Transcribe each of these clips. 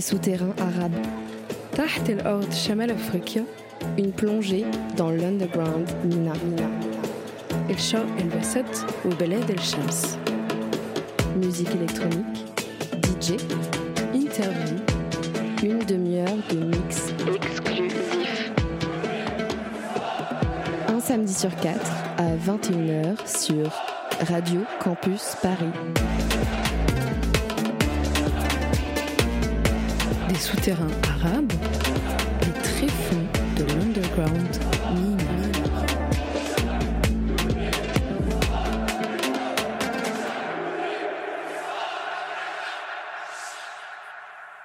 souterrains arabes. Taht el Ord Shamal Afrika, une plongée dans l'underground Mina. Mina. El El Bassat ou Beled El Shams. Musique électronique, DJ, interview, une demi-heure de mix exclusif. Un samedi sur quatre à 21h sur Radio Campus Paris. Des souterrains arabes, les tréfonds de l'underground Mina.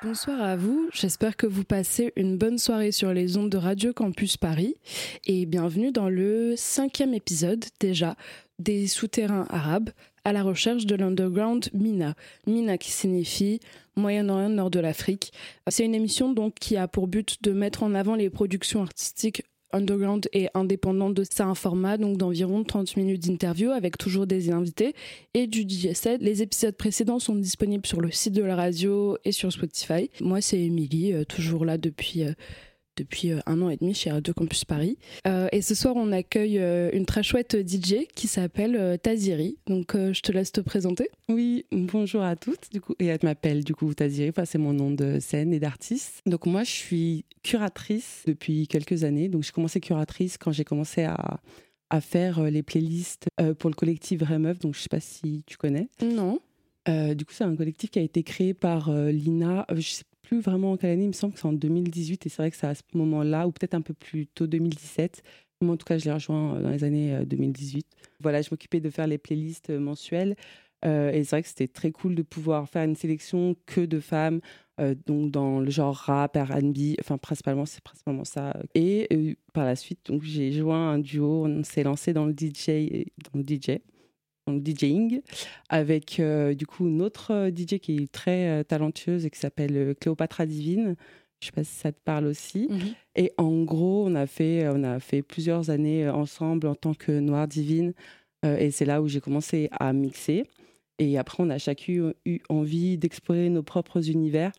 Bonsoir à vous, j'espère que vous passez une bonne soirée sur les ondes de Radio Campus Paris et bienvenue dans le cinquième épisode déjà des souterrains arabes à la recherche de l'underground Mina. Mina qui signifie Moyen-Orient, Nord de l'Afrique. C'est une émission donc qui a pour but de mettre en avant les productions artistiques underground et indépendantes C'est un format donc d'environ 30 minutes d'interview avec toujours des invités et du DJ set. Les épisodes précédents sont disponibles sur le site de la radio et sur Spotify. Moi c'est Émilie, euh, toujours là depuis euh, depuis euh, un an et demi chez Radio Campus Paris. Euh, et ce soir, on accueille euh, une très chouette DJ qui s'appelle Taziri. Donc, euh, je te laisse te présenter. Oui, bonjour à toutes. Du coup, et elle m'appelle du coup Taziri. Enfin, c'est mon nom de scène et d'artiste. Donc moi, je suis curatrice depuis quelques années. Donc, j'ai commencé curatrice quand j'ai commencé à à faire les playlists pour le collectif Vraie Meuf. Donc, je sais pas si tu connais. Non. Euh, du coup, c'est un collectif qui a été créé par euh, Lina. Euh, je sais plus vraiment en quelle année. Il me semble que c'est en 2018. Et c'est vrai que c'est à ce moment-là, ou peut-être un peu plus tôt 2017. Moi, en tout cas, je l'ai rejoint euh, dans les années euh, 2018. Voilà, je m'occupais de faire les playlists euh, mensuelles. Euh, et c'est vrai que c'était très cool de pouvoir faire une sélection que de femmes, euh, donc dans le genre rap, R&B, enfin principalement c'est principalement ça. Et euh, par la suite, donc j'ai joint un duo, on s'est lancé dans le DJ, dans le DJ, le DJing, avec euh, du coup une autre euh, DJ qui est très euh, talentueuse et qui s'appelle Cléopatra Divine. Je sais pas si ça te parle aussi. Mhm. Et en gros, on a fait, on a fait plusieurs années ensemble en tant que Noire Divine. Et c'est là où j'ai commencé à mixer. Et après, on a chacun eu envie d'explorer nos propres univers.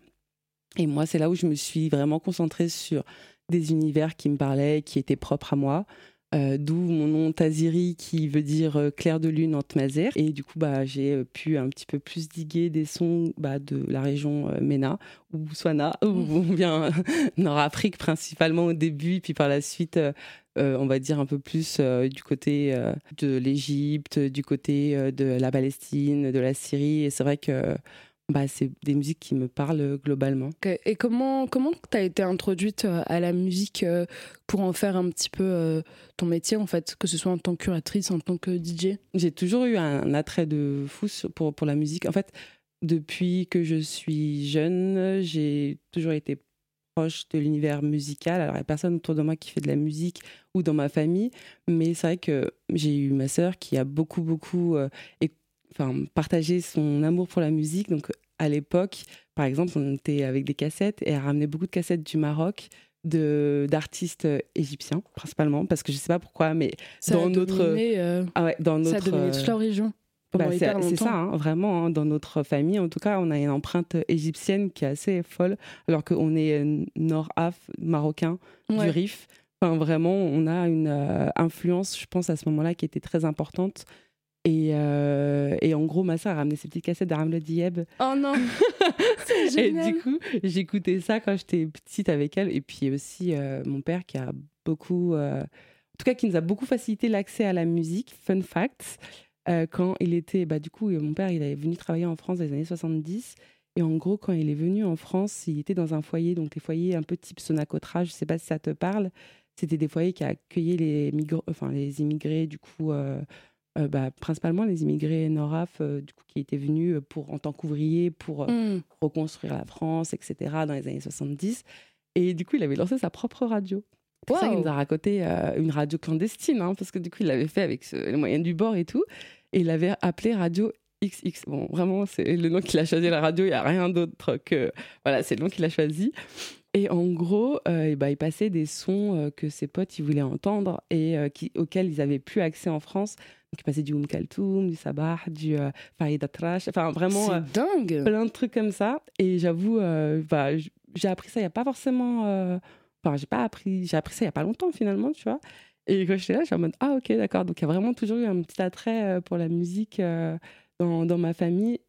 Et moi, c'est là où je me suis vraiment concentrée sur des univers qui me parlaient, qui étaient propres à moi. Euh, D'où mon nom Taziri qui veut dire euh, clair de lune en tmazer. Et du coup, bah, j'ai euh, pu un petit peu plus diguer des sons bah, de la région euh, MENA ou Botswana, où on vient Nord-Afrique principalement au début, puis par la suite, euh, on va dire un peu plus euh, du côté euh, de l'Égypte, du côté de la Palestine, de la Syrie. Et c'est vrai que bah, c'est des musiques qui me parlent globalement. Ok. Et comment comment t'as été introduite euh, à la musique euh, pour en faire un petit peu euh, ton métier en fait, que ce soit en tant que curatrice, en tant que DJ J'ai toujours eu un attrait de fou pour, pour la musique. En fait, depuis que je suis jeune, j'ai toujours été proche de l'univers musical. Alors, il n'y a personne autour de moi qui fait de la musique ou dans ma famille, mais c'est vrai que j'ai eu ma sœur qui a beaucoup, beaucoup euh, et- enfin, partagé son amour pour la musique. Donc, à l'époque, par exemple, on était avec des cassettes et elle ramenait beaucoup de cassettes du Maroc de d'artistes égyptiens principalement parce que je sais pas pourquoi mais Ça Dans a notre- dominé, euh, ah ouais dans ça a notre dominé euh, toute la région. pendant bah, c'est ça, hein, vraiment. hein, dans notre famille, en tout cas, on a une empreinte égyptienne qui est assez folle, alors qu'on est euh, nord-af, marocain, du Ouais. Rif. Enfin, vraiment, on a une euh, influence, je pense, à ce moment-là, qui était très importante. Et, euh, et en gros, ma soeur a ramené ses petites cassettes d'Aram le Dieb. Oh non Et du coup, j'écoutais ça quand j'étais petite avec elle. Et puis aussi, euh, mon père qui a beaucoup. euh, en tout cas, qui nous a beaucoup facilité l'accès à la musique. Fun fact. euh, quand il était. Bah, du coup, euh, mon père, il est venu travailler en France dans les années 70. Et en gros, quand il est venu en France, il était dans un foyer, donc des foyers un peu type Sonacotra, je sais pas si ça te parle. C'était des foyers qui accueillaient les, enfin, les immigrés, du coup, euh, euh, bah, principalement les immigrés nord-af, euh, du coup, qui étaient venus pour, en tant qu'ouvriers pour euh, Hmm. reconstruire la France, etc., dans les années 70. Et du coup, il avait lancé sa propre radio. C'est pour ça qu'il Wow. nous a raconté euh, une radio clandestine, hein, parce que du coup, il l'avait fait avec ce- les moyens du bord et tout. Et il l'avait appelé Radio XX. Bon, vraiment, c'est le nom qu'il a choisi, la radio, il n'y a rien d'autre que. Voilà, c'est le nom qu'il a choisi. Et en gros, euh, et bah, il passait des sons euh, que ses potes ils voulaient entendre et euh, qui, auxquels ils n'avaient plus accès en France. Qui passait du Oum Kaltoum, du Sabah, du euh, Farid Atrash, enfin vraiment dingue plein de trucs comme ça. Et j'avoue, bah, j'ai appris ça il n'y a pas forcément. Enfin, j'ai pas appris, j'ai appris ça il n'y a pas longtemps finalement, tu vois. Et quand j'étais là, suis en mode Ah, ok, d'accord. Donc il y a vraiment toujours eu un petit attrait pour la musique dans, dans ma famille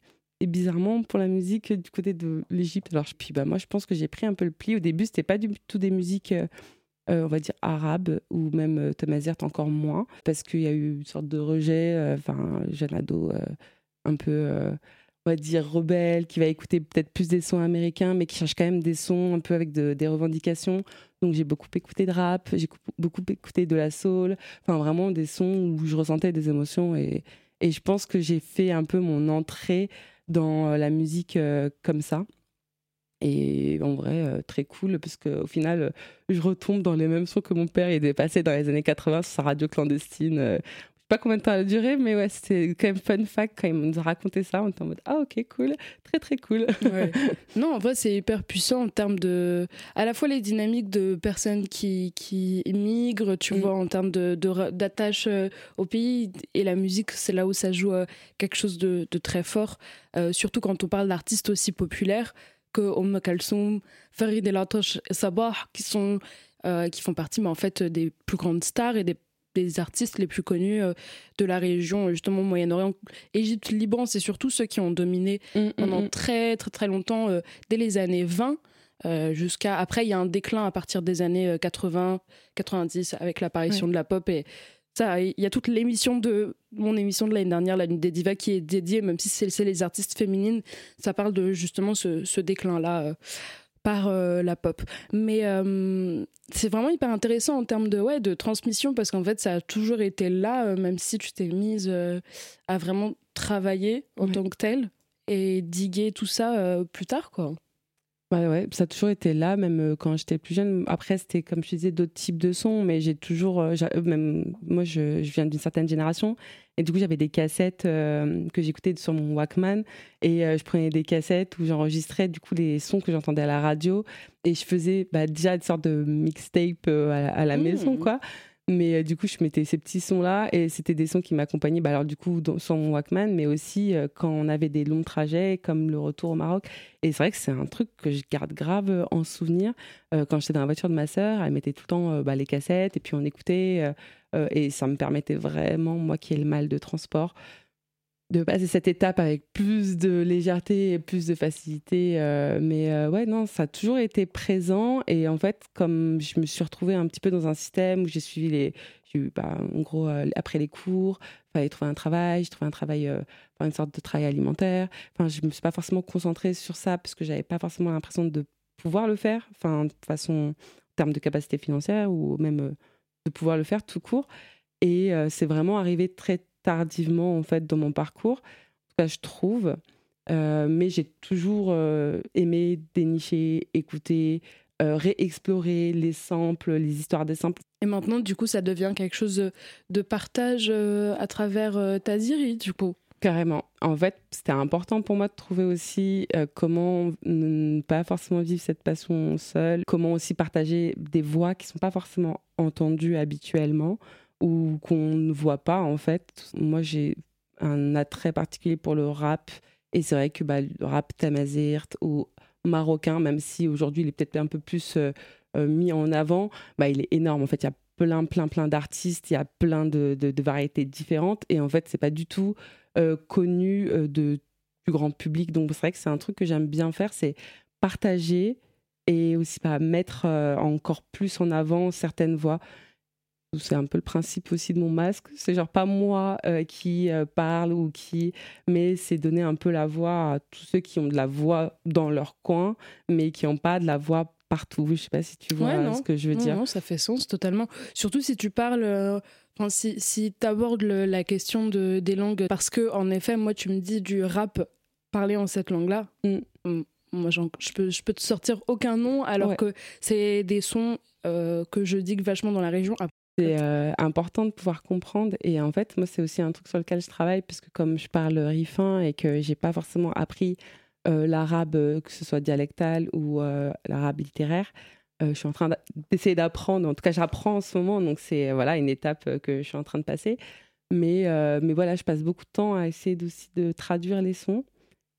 et bizarrement pour la musique du côté de l'Égypte. Alors puis bah moi je pense que j'ai pris un peu le pli. Au début c'était pas du tout des musiques euh, on va dire arabe ou même euh, Tamazert encore moins parce qu'il y a eu une sorte de rejet euh, enfin jeune ado un peu on va dire rebelle qui va écouter peut-être plus des sons américains mais qui cherche quand même des sons un peu avec des revendications. Donc j'ai beaucoup écouté de rap j'ai beaucoup écouté de la soul enfin vraiment des sons où je ressentais des émotions et, et je pense que j'ai fait un peu mon entrée dans la musique comme ça et en vrai, euh, très cool, parce qu'au final, euh, je retombe dans les mêmes sons que mon père est passé dans les années 80 sur sa radio clandestine. Euh, je sais pas combien de temps elle a duré, mais ouais, c'était quand même fun fact quand il nous a raconté ça. On était en mode Ah, ok, cool, très très cool. Non, en vrai, c'est hyper puissant en termes de. À la fois les dynamiques de personnes qui, qui migrent, tu mm. vois, en termes d'attache de, au pays, et la musique, c'est là où ça joue quelque chose de, de très fort, surtout quand on parle d'artistes aussi populaires que Oum Kalsoum, Farid El Atosh et Sabah, qui, sont, euh, qui font partie mais en fait, des plus grandes stars et des, des artistes les plus connus euh, de la région, justement Moyen-Orient, Égypte, Liban, c'est surtout ceux qui ont dominé mm, mm, pendant mm. très très très longtemps, euh, dès les années 20. jusqu'à après il y a un déclin à partir des années 80 90 avec l'apparition de la pop et ça, il y a toute l'émission de mon émission de l'année dernière, la Nuit des Divas, qui est dédiée, même si c'est les artistes féminines, ça parle de justement ce, déclin-là euh, par euh, la pop. Mais euh, c'est vraiment hyper intéressant en termes de, ouais, de transmission, parce qu'en fait, ça a toujours été là, même si tu t'es mise à vraiment travailler en tant que telle et diguer tout ça plus tard, quoi. Ouais, ouais, ça a toujours été là, même euh, quand j'étais plus jeune. Après, c'était comme je disais, d'autres types de sons, mais j'ai toujours. Euh, euh, même moi, je, je viens d'une certaine génération, et du coup, j'avais des cassettes que j'écoutais sur mon Walkman, et je prenais des cassettes où j'enregistrais du coup les sons que j'entendais à la radio, et je faisais bah, déjà une sorte de mixtape à, la maison, mmh. quoi. Mais euh, du coup, je mettais ces petits sons-là et c'était des sons qui m'accompagnaient, bah, alors du coup, dans, sur mon Walkman, mais aussi euh, quand on avait des longs trajets comme le retour au Maroc. Et c'est vrai que c'est un truc que je garde grave euh, en souvenir. quand j'étais dans la voiture de ma sœur, elle mettait tout le temps bah, les cassettes et puis on écoutait. et ça me permettait vraiment, moi qui ai le mal de transport, de passer cette étape avec plus de légèreté et plus de facilité. Euh, mais euh, ouais, non, ça a toujours été présent. Et en fait, comme je me suis retrouvée un petit peu dans un système où j'ai suivi les. J'ai eu, bah, en gros, euh, après les cours, il fallait trouver un travail. J'ai trouvé un travail, enfin, une sorte de travail alimentaire. Enfin, je me suis pas forcément concentrée sur ça parce que j'avais pas forcément l'impression de pouvoir le faire. Enfin, de façon, en termes de capacité financière ou même de pouvoir le faire tout court. Et c'est vraiment arrivé très tardivement en fait dans mon parcours. En tout cas, je trouve. Euh, mais j'ai toujours euh, aimé dénicher, écouter, euh, réexplorer les samples, les histoires des samples. Et maintenant, du coup, ça devient quelque chose de partage à travers Taziri, du coup. Carrément. En fait, c'était important pour moi de trouver aussi comment ne pas forcément vivre cette passion seule, comment aussi partager des voix qui ne sont pas forcément entendues habituellement ou qu'on ne voit pas en fait. Moi j'ai un attrait particulier pour le rap et c'est vrai que bah, le rap tamazirt ou marocain, même si aujourd'hui il est peut-être un peu plus euh, euh, mis en avant, bah, il est énorme. En fait, il y a plein, plein, plein d'artistes, il y a plein de, variétés différentes et en fait, c'est pas du tout euh, connu du grand public. Donc c'est vrai que c'est un truc que j'aime bien faire, c'est partager et aussi pas bah, mettre encore plus en avant certaines voix c'est un peu le principe aussi de mon masque. C'est genre pas moi euh, qui euh, parle ou qui, mais c'est donner un peu la voix à tous ceux qui ont de la voix dans leur coin, mais qui n'ont pas de la voix partout. Je sais pas si tu vois ce que je veux dire. Non, ça fait sens totalement. Surtout si tu parles. Euh, si, si tu abordes la question de, des langues, parce que en effet, moi, tu me dis du rap parlé en cette langue-là. Mm. Mm, moi, je peux, je peux te sortir aucun nom, alors que c'est des sons que je digue vachement dans la région. C'est euh, important de pouvoir comprendre. Et en fait, moi, c'est aussi un truc sur lequel je travaille, parce que comme je parle rifin et que j'ai pas forcément appris euh, l'arabe, euh, que ce soit dialectal ou l'arabe littéraire, je suis en train d'essayer d'apprendre. En tout cas, j'apprends en ce moment, donc c'est voilà une étape que je suis en train de passer. Mais, mais voilà, je passe beaucoup de temps à essayer aussi de traduire les sons.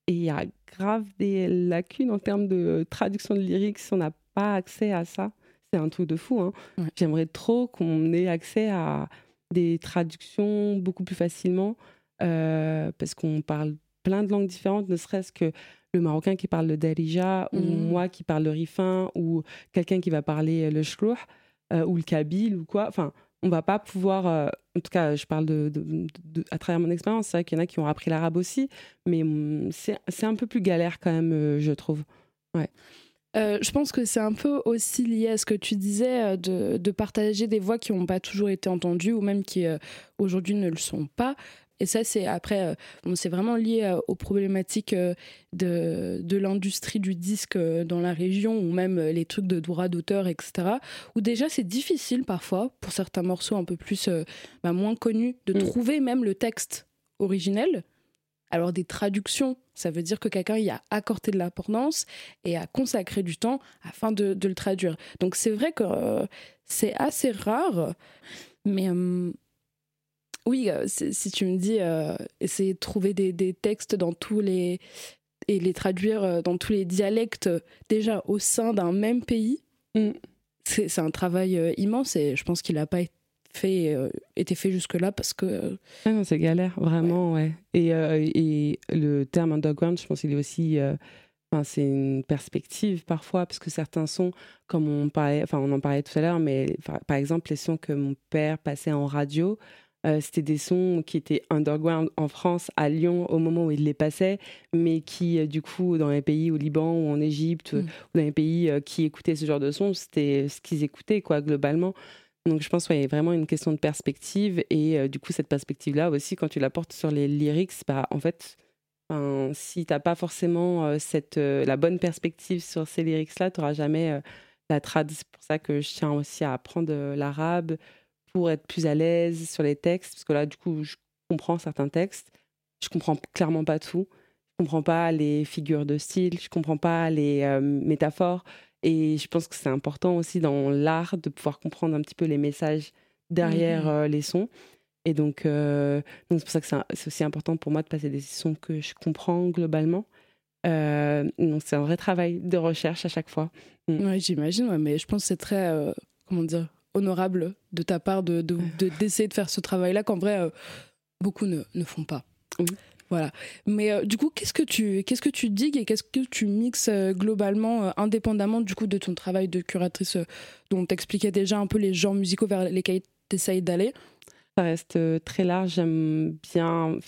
Et il y a grave des lacunes en termes de traduction de lyrics. On n'a pas accès à ça. C'est un truc de fou. Hein. J'aimerais trop qu'on ait accès à des traductions beaucoup plus facilement parce qu'on parle plein de langues différentes, ne serait-ce que le marocain qui parle le darija, ou mmh. moi qui parle le rifin, ou quelqu'un qui va parler le shlouh, ou le kabyle, ou quoi. Enfin, on va pas pouvoir. en tout cas, je parle de, à travers mon expérience. C'est vrai qu'il y en a qui ont appris l'arabe aussi, mais mmh, c'est un peu plus galère quand même, je trouve. Ouais. Je pense que c'est un peu aussi lié à ce que tu disais de, de partager des voix qui n'ont pas toujours été entendues ou même qui aujourd'hui ne le sont pas. Et ça, c'est après, euh, c'est vraiment lié euh, aux problématiques euh, de, de l'industrie du disque dans la région, ou même les trucs de droit d'auteur, etc. Où déjà, c'est difficile parfois, pour certains morceaux un peu plus, bah, moins connus, de mm. trouver même le texte originel. Alors, des traductions, ça veut dire que quelqu'un y a accordé de l'importance et a consacré du temps afin de, de le traduire. Donc, c'est vrai que c'est assez rare, mais oui, euh, si tu me dis euh, essayer de trouver des, textes dans tous les et les traduire euh, dans tous les dialectes déjà au sein d'un même pays, mm. c'est un travail immense et je pense qu'il n'a pas fait, été fait jusque-là parce que. Ah non, c'est galère, vraiment, ouais. Et, et, le terme underground, je pense qu'il est aussi. Enfin, c'est une perspective parfois, parce que certains sons, comme on, parlait, enfin, on en parlait tout à l'heure, mais par exemple, les sons que mon père passait en radio, euh, c'était des sons qui étaient underground en France, à Lyon, au moment où ils les passaient, mais qui, euh, du coup, dans les pays au Liban ou en Égypte, mm. ou dans les pays euh, qui écoutaient ce genre de sons, c'était ce qu'ils écoutaient, quoi, globalement. Donc je pense qu'il y a vraiment une question de perspective et du coup cette perspective-là aussi quand tu la portes sur les lyrics, bah, en fait, si tu n'as pas forcément cette, la bonne perspective sur ces lyrics-là, tu n'auras jamais la trad. C'est pour ça que je tiens aussi à apprendre l'arabe, pour être plus à l'aise sur les textes, parce que là, du coup, je comprends certains textes, je comprends clairement pas tout, je comprends pas les figures de style, je comprends pas les euh, métaphores, et je pense que c'est important aussi dans l'art de pouvoir comprendre un petit peu les messages derrière mmh euh, les sons. Et donc, euh, donc c'est pour ça que c'est aussi important pour moi de passer des sons que je comprends globalement. donc c'est un vrai travail de recherche à chaque fois. Mmh. Oui, j'imagine, mais je pense que c'est très, comment dire, honorable de ta part de, d'essayer de, faire ce travail-là qu'en vrai, euh, beaucoup ne, ne, font pas. Voilà. Mais euh, du coup, qu'est-ce que tu qu'est-ce que tu digues et qu'est-ce que tu mixes euh, globalement, indépendamment du coup de ton travail de curatrice, dont tu expliquais déjà un peu les genres musicaux vers lesquels tu essayes d'aller? Ça reste très large. J'aime bien,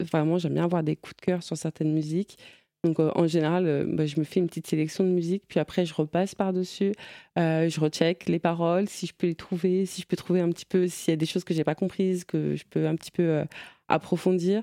vraiment, j'aime bien avoir des coups de cœur sur certaines musiques. Donc euh, en général, euh, bah, je me fais une petite sélection de musique, puis après je repasse par-dessus, euh, je recheck les paroles, si je peux les trouver, si je peux trouver un petit peu, s'il y a des choses que j'ai pas comprises, que je peux un petit peu approfondir.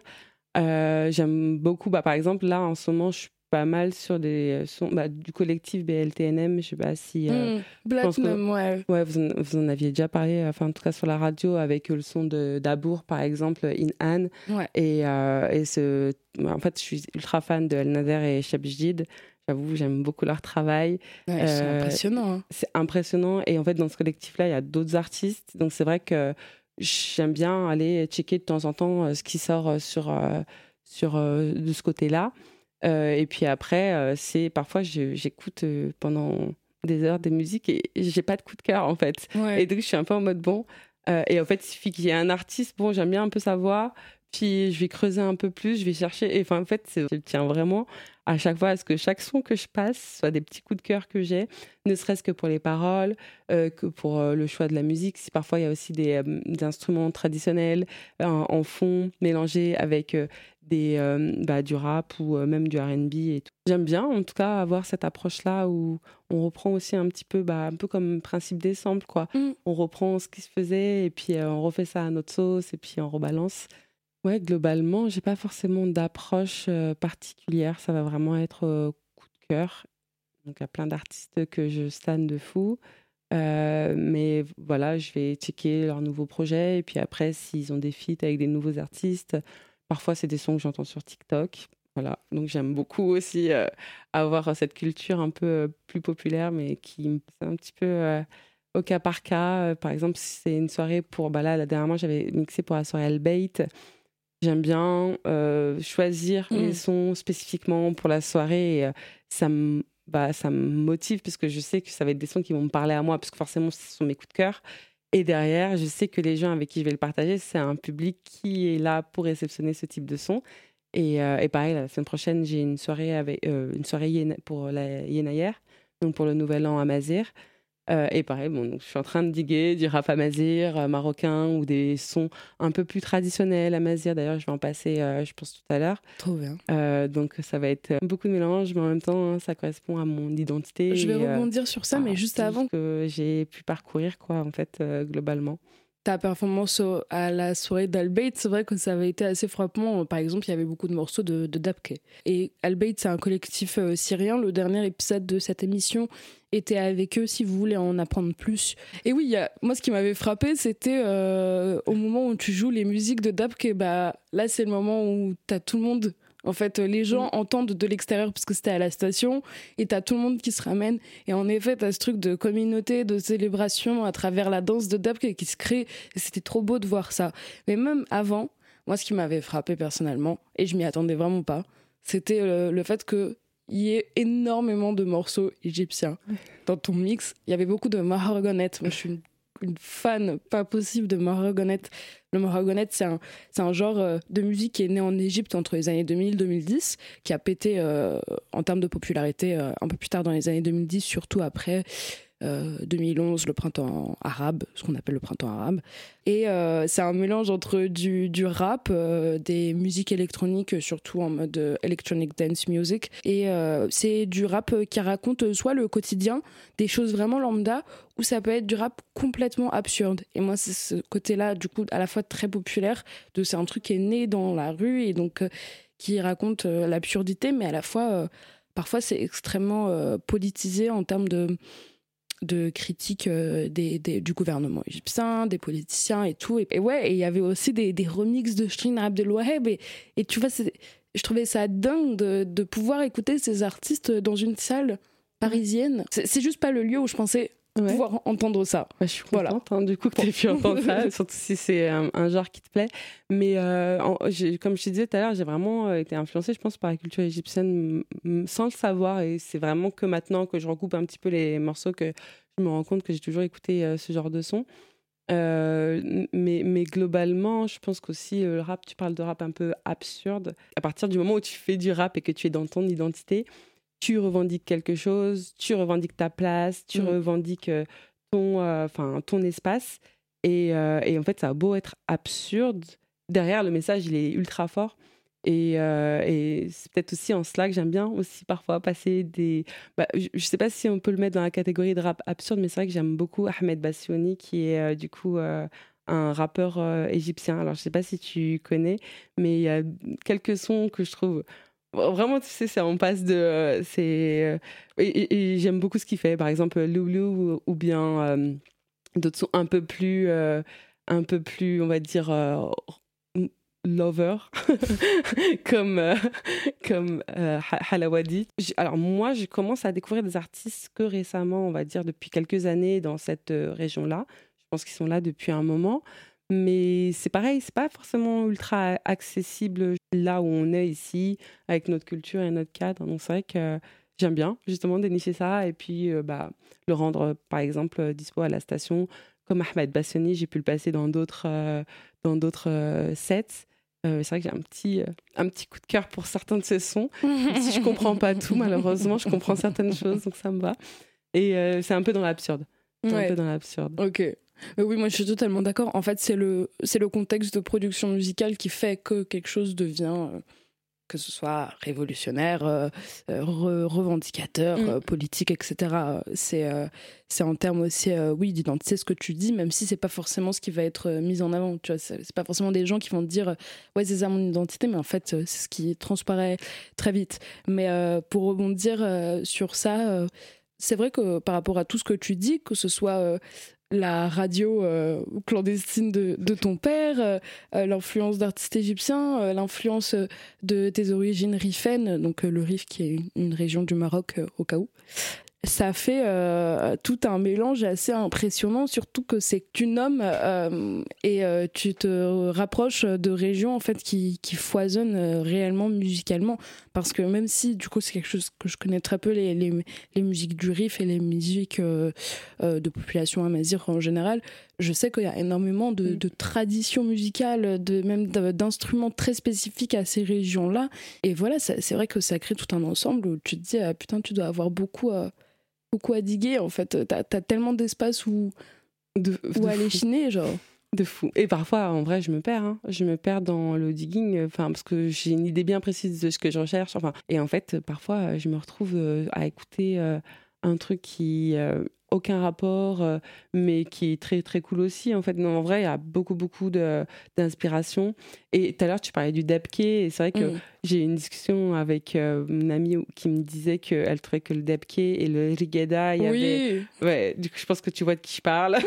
J'aime beaucoup, bah, par exemple, là en ce moment, je suis pas mal sur des sons bah, du collectif BLTNM. Je sais pas si. Euh, mmh, ouais. Ouais, vous en, vous en, aviez déjà parlé, enfin, en tout cas sur la radio, avec le son de d'Abour, par exemple, In Anne. Ouais. Et, euh, et ce. En fait, je suis ultra fan de El Nader et Shabjid. J'avoue, j'aime beaucoup leur travail. Ouais, c'est euh, impressionnant. Hein. C'est impressionnant. Et en fait, dans ce collectif-là, il y a d'autres artistes. Donc, c'est vrai que j'aime bien aller checker de temps en temps ce qui sort sur, sur de ce côté-là. Euh, et puis après, euh, c'est parfois j'écoute euh, pendant des heures des musiques et j'ai pas de coup de cœur en fait. Et donc je suis un peu en mode bon. et en fait, il suffit qu'il y ait un artiste, bon, j'aime bien un peu savoir. Puis je vais creuser un peu plus, je vais chercher. Et enfin, en fait, je tiens vraiment à chaque fois à ce que chaque son que je passe soit des petits coups de cœur que j'ai, ne serait-ce que pour les paroles, que pour le choix de la musique. Si parfois il y a aussi des, instruments traditionnels en fond mélangés avec des, euh, bah, du rap ou euh, même du RB et tout. J'aime bien en tout cas avoir cette approche-là où on reprend aussi un petit peu, bah, un peu comme principe des samples, quoi. Mm. On reprend ce qui se faisait et puis euh, on refait ça à notre sauce et puis on rebalance. Ouais, globalement, j'ai pas forcément d'approche particulière. Ça va vraiment être coup de cœur. Donc, il y a plein d'artistes que je stan de fou. mais voilà, je vais checker leurs nouveaux projets. Et puis après, s'ils ont des feats avec des nouveaux artistes, Parfois, c'est des sons que j'entends sur TikTok. Voilà. Donc, j'aime beaucoup aussi euh, avoir cette culture un peu euh, plus populaire, mais qui me un petit peu. Euh, au cas par cas. par exemple, si c'est une soirée pour. Bah là, dernièrement, j'avais mixé pour la soirée Albeit. J'aime bien choisir les mm. sons spécifiquement pour la soirée. Et, ça me bah, ça me motive parce que je sais que ça va être des sons qui vont me parler à moi parce que forcément ce sont mes coups de cœur. Et derrière, je sais que les gens avec qui je vais le partager, c'est un public qui est là pour réceptionner ce type de son. Et, euh, et pareil, la semaine prochaine, j'ai une soirée, avec, euh, une soirée pour la Yenayer, donc pour le nouvel an à Mazir. Euh, et pareil, bon, donc, je suis en train de diguer du rap amazir euh, marocain ou des sons un peu plus traditionnels amazir. D'ailleurs, je vais en passer, euh, je pense, tout à l'heure. Trop bien. donc, ça va être beaucoup de mélange, mais en même temps, hein, ça correspond à mon identité. Je vais rebondir sur ça, mais juste avant. que j'ai pu parcourir, quoi, en fait, globalement ta performance à la soirée d'Albeit, c'est vrai que ça avait été assez frappant. Par exemple, il y avait beaucoup de morceaux de, de Dabke. Et Albeit, c'est un collectif euh, syrien. Le dernier épisode de cette émission était avec eux si vous voulez en apprendre plus. Et oui, moi, ce qui m'avait frappé, c'était euh, au moment où tu joues les musiques de Dabke, bah, là, c'est le moment où tu as tout le monde en fait, les gens mm. entendent de l'extérieur parce que c'était à la station et t'as tout le monde qui se ramène. Et en effet, t'as ce truc de communauté, de célébration à travers la danse de dub qui se crée. C'était trop beau de voir ça. Mais même avant, moi, ce qui m'avait frappé personnellement, et je m'y attendais vraiment pas, c'était le, fait qu'il y ait énormément de morceaux égyptiens dans ton mix. Il y avait beaucoup de mahorgonette. Moi, je suis une une fan pas possible de mahogany. Le mahogany, c'est un, genre euh, de musique qui est né en Égypte entre les années 2000 et 2010, qui a pété euh, en termes de popularité euh, un peu plus tard dans les années 2010, surtout après 2011, euh, le printemps arabe, ce qu'on appelle le printemps arabe. Et euh, c'est un mélange entre du, rap, euh, des musiques électroniques, surtout en mode electronic dance music. Et c'est du rap qui raconte soit le quotidien, des choses vraiment lambda, ou ça peut être du rap complètement absurde. Et moi, c'est ce côté-là, du coup, à la fois très populaire, de c'est un truc qui est né dans la rue et donc qui raconte l'absurdité, mais à la fois, parfois, c'est extrêmement politisé en termes de de critiques euh, des, du gouvernement égyptien, des politiciens et tout. Et, ouais, il y avait aussi des, des remixes de Shirin Abdelwaheb. Et, et tu vois, je trouvais ça dingue de, de, pouvoir écouter ces artistes dans une salle parisienne. C'est juste pas le lieu où je pensais pouvoir entendre ça. je suis contente voilà. Hein, du coup que tu aies pu entendre ça, surtout si c'est un, genre qui te plaît. Mais euh, comme je te disais tout à l'heure, j'ai vraiment euh, été influencée, je pense, par la culture égyptienne sans le savoir. Et c'est vraiment que maintenant que je recoupe un petit peu les morceaux que je me rends compte que j'ai toujours écouté euh, ce genre de son. mais, mais, globalement, je pense qu'aussi le rap, tu parles de rap un peu absurde. À partir du moment où tu fais du rap et que tu es dans ton identité, tu revendiques quelque chose, tu revendiques ta place, tu mm. revendiques euh, ton, euh, ton espace. Et, euh, et, en fait, ça a beau être absurde, derrière, le message, il est ultra fort. Et, et c'est peut-être aussi en cela que j'aime bien aussi parfois passer des... Bah, je ne sais pas si on peut le mettre dans la catégorie de rap absurde, mais c'est vrai que j'aime beaucoup Ahmed Bassioni, qui est du coup un rappeur égyptien. Alors, je ne sais pas si tu connais, mais il y a quelques sons que je trouve Vraiment, tu sais, ça, on passe de. Euh, c'est euh, j'aime beaucoup ce qu'il fait. Par exemple, Loulou ou, bien euh, d'autres sont un peu plus. un peu plus, on va dire. lover, comme, comme Halawadi. Alors, moi, je commence à découvrir des artistes que récemment, on va dire depuis quelques années dans cette région-là. Je pense qu'ils sont là depuis un moment. Mais c'est pareil, c'est pas forcément ultra accessible là où on est ici, avec notre culture et notre cadre. Donc c'est vrai que j'aime bien justement dénicher ça et puis euh, bah, le rendre par exemple dispo à la station. Comme Ahmed Bassoni, j'ai pu le passer dans d'autres euh, dans d'autres euh, sets. c'est vrai que j'ai un petit, un petit coup de cœur pour certains de ces sons. si je comprends pas tout, malheureusement, je comprends certaines choses, donc ça me va. Et c'est un peu dans l'absurde. Un peu dans l'absurde. Ok. Euh, oui, moi je suis totalement d'accord. En fait, c'est le, c'est le contexte de production musicale qui fait que quelque chose devient, euh, que ce soit révolutionnaire, euh, revendicateur, mm. politique, etc. C'est, c'est en termes aussi, oui, d'identité, ce que tu dis, même si c'est pas forcément ce qui va être mis en avant. Tu vois, c'est, pas forcément des gens qui vont te dire, ouais, c'est ça mon identité, mais en fait, c'est ce qui transparaît très vite. Mais pour rebondir sur ça, c'est vrai que par rapport à tout ce que tu dis, que ce soit la radio euh, clandestine de, ton père, euh, euh, l'influence d'artistes égyptiens, l'influence de tes origines rifaines, donc le Rif qui est une, région du Maroc au cas où. Ça fait euh, tout un mélange assez impressionnant, surtout que c'est que tu nommes euh, et euh, tu te rapproches de régions en fait qui, qui foisonnent réellement musicalement. Parce que même si du coup c'est quelque chose que je connais très peu, les, les, les musiques du riff et les musiques de population amazigh en général, je sais qu'il y a énormément de, mm. de traditions musicales, de, même d'instruments très spécifiques à ces régions-là. Et voilà, c'est vrai que ça crée tout un ensemble où tu te dis, ah, putain, tu dois avoir beaucoup beaucoup à diguer en fait. T'as as tellement d'espace où, de, où aller chiner, genre. De fou. Et parfois, en vrai, je me perds. Hein. Je me perds dans le digging, enfin, parce que j'ai une idée bien précise de ce que je recherche. Enfin, et en fait, parfois, je me retrouve euh, à écouter euh, un truc qui euh, aucun rapport, euh, mais qui est très très cool aussi. En fait, non, en vrai, il y a beaucoup beaucoup d'inspiration. Et tout à l'heure, tu parlais du debke, et c'est vrai que mm. j'ai eu une discussion avec euh, une amie qui me disait qu'elle trouvait que le debke et le rigeda, il y oui. avait. Ouais, du coup, je pense que tu vois de qui je parle.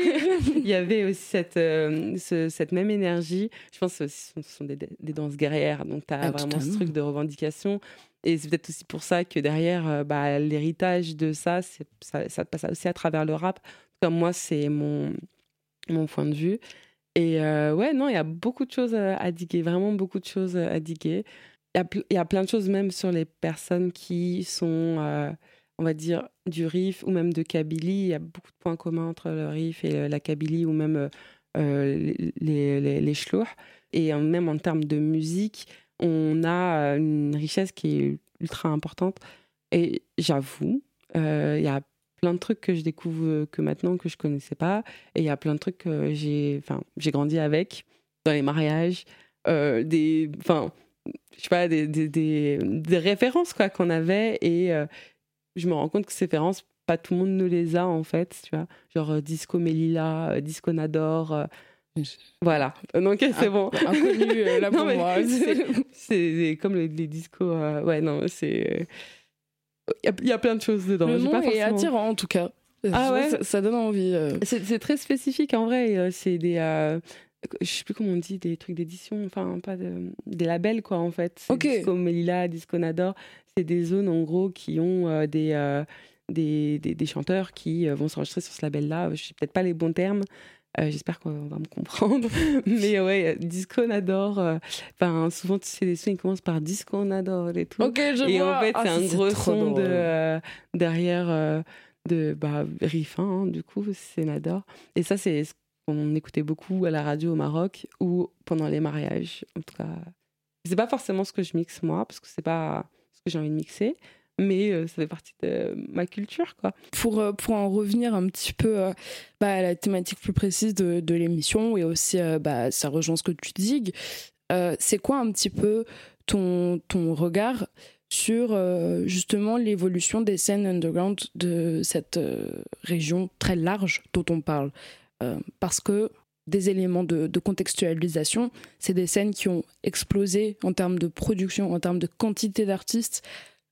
il y avait aussi cette, euh, cette même énergie. Je pense que ce sont des, des danses guerrières, donc tu as ah, vraiment ce truc de revendication. Et c'est peut-être aussi pour ça que derrière, euh, bah, l'héritage de ça, ça, passe aussi à travers le rap. Comme moi, c'est mon, mon point de vue. Et euh, ouais, non, il y a beaucoup de choses à diguer, vraiment beaucoup de choses à diguer. Il y, y, a plein de choses même sur les personnes qui sont, euh, on va dire, du riff ou même de Kabylie. Il y a beaucoup de points communs entre le riff et la Kabylie ou même les, les, les, les Et même en termes de musique, on a une richesse qui est ultra importante. Et j'avoue, euh, il y a plein de trucs que je découvre que maintenant que je connaissais pas. Et il y a plein de trucs que j'ai, enfin, j'ai grandi avec dans les mariages, euh, des, enfin, je sais pas, des, des, références quoi qu'on avait. Et euh, je me rends compte que ces références, pas tout le monde ne les a en fait, tu vois. Genre Disco Melilla, Disco Nador. Voilà, donc c'est ah, bon. Inconnu euh, là pour moi. C'est comme les, discos. Euh, ouais, non, c'est. Il y, a plein de choses dedans. Le nom pas est attirant en tout cas. Ah ouais ça, donne envie. Euh. C'est très spécifique en vrai. C'est des. je sais plus comment on dit, des trucs d'édition, enfin, pas des labels quoi en fait. Ok. Disco Melilla, Disco Nador. C'est des zones en gros qui ont des. Des, des, des, chanteurs qui vont s'enregistrer sur ce label-là. Je sais peut-être pas les bons termes, euh, j'espère qu'on va me comprendre. Mais ouais, Disco Nador. Euh, enfin, souvent, tu sais, les sons, ils commencent par Disco Nador et tout. et en fait, ah, c'est un gros son de, euh, derrière de bah, riff, hein, du coup, c'est Nador. Et ça, c'est ce qu'on écoutait beaucoup à la radio au Maroc ou pendant les mariages. En tout cas, c'est pas forcément ce que je mixe moi, parce que c'est pas ce que j'ai envie de mixer mais euh, ça fait partie de ma culture. Quoi. Pour, euh, pour en revenir un petit peu euh, bah, à la thématique plus précise de, de l'émission, et aussi bah, ça rejoint ce que tu digues, c'est quoi un petit peu ton, ton regard sur justement l'évolution des scènes underground de cette région très large dont on parle? Parce que des éléments de, de contextualisation, c'est des scènes qui ont explosé en termes de production, en termes de quantité d'artistes,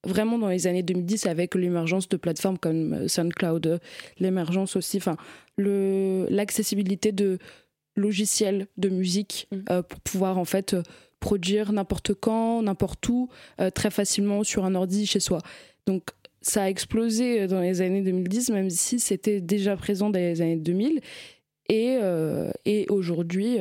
vraiment dans les années 2010 avec l'émergence de plateformes comme euh, SoundCloud, euh, l'émergence aussi, enfin, l'accessibilité de logiciels de musique mm. euh, pour pouvoir en fait produire n'importe quand, n'importe où, très facilement sur un ordi chez soi. Donc ça a explosé dans les années 2010, même si c'était déjà présent dans les années 2000. Et, et aujourd'hui,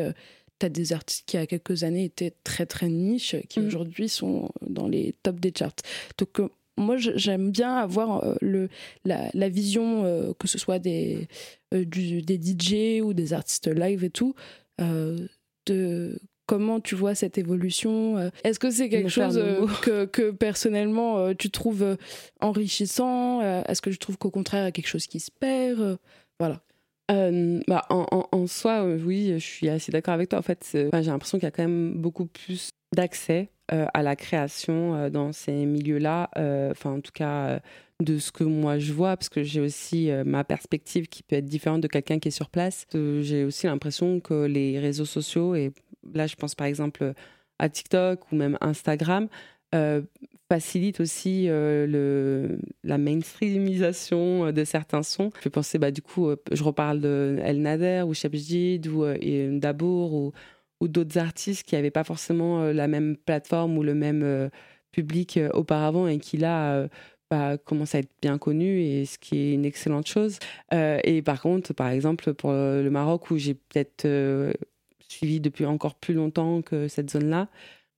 tu as des artistes qui, il y a quelques années, étaient très très niches, qui mm. aujourd'hui sont dans les tops des charts. Donc, euh, moi, j'aime bien avoir euh, le, la, vision, euh, que ce soit des, du, des DJ ou des artistes live et tout, de comment tu vois cette évolution Est-ce que c'est quelque chose que, que, personnellement tu trouves enrichissant Est-ce que tu trouves qu'au contraire, il y a quelque chose qui se perd Voilà. Euh, bah, en, soi, euh, oui, je suis assez d'accord avec toi. En fait, j'ai l'impression qu'il y a quand même beaucoup plus d'accès euh, à la création dans ces milieux-là. Enfin, en tout cas, de ce que moi je vois, parce que j'ai aussi ma perspective qui peut être différente de quelqu'un qui est sur place. j'ai aussi l'impression que les réseaux sociaux, et là, je pense par exemple à TikTok ou même Instagram, facilite aussi euh, le, la mainstreamisation euh, de certains sons. Je penser, bah, du coup, euh, je reparle de El Nader ou Shabjid ou Dabour ou, ou d'autres artistes qui n'avaient pas forcément la même plateforme ou le même public auparavant et qui là bah, commence à être bien connu et ce qui est une excellente chose. et par contre, par exemple, pour le Maroc, où j'ai peut-être suivi depuis encore plus longtemps que cette zone-là,